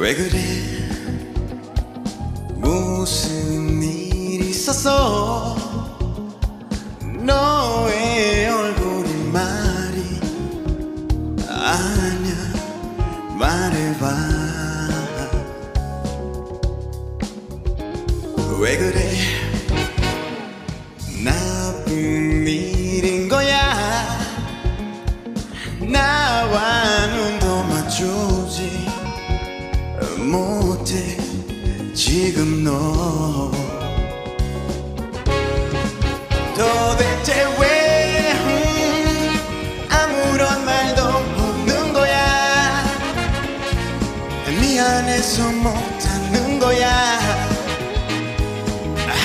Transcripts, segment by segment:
왜 그래? 무슨 일 있었어? 너의 얼굴이 말이 아냐 말해봐. 왜 그래 지금 너. 도대체 왜 음, 아무런 말도 없는 거야? 미안해서 못하는 거야?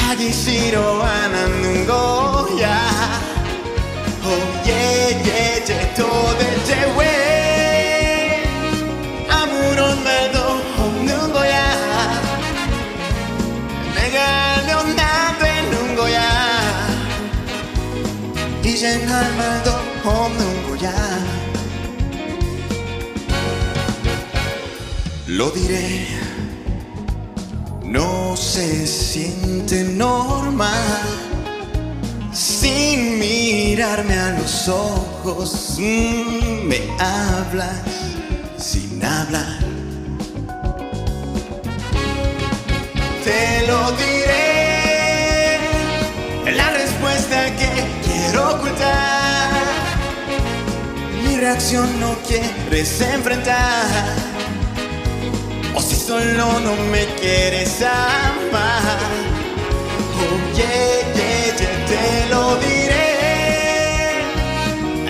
하기 싫어 이젠 할 말도 없는 거야 Lo diré No se siente normal sin mirarme a los ojos. mm, me hablas sin hablar. Te lo diré, Reacción no quieres enfrentar. O si solo no me quieres amar. Oh, yeah, yeah, te lo diré.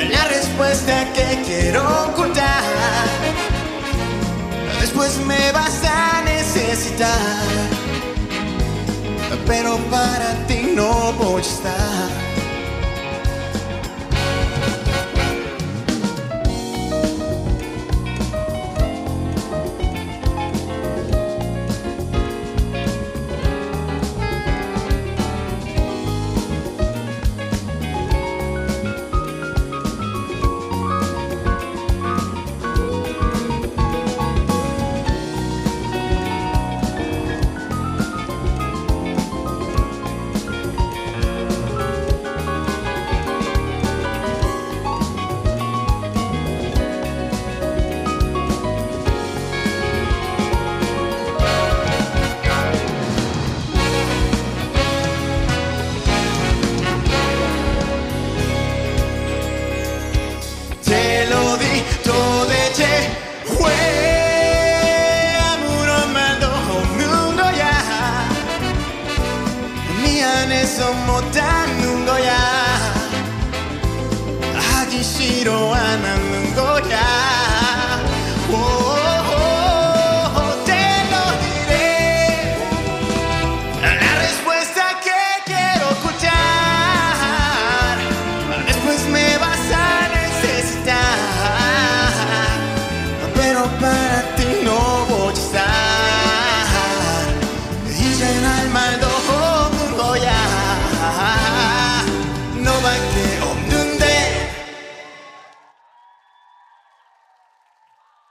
La respuesta que quiero ocultar. Después me vas a necesitar. Pero para ti no voy a estar. そもたぬごやあぎしろあなぬごや Pero para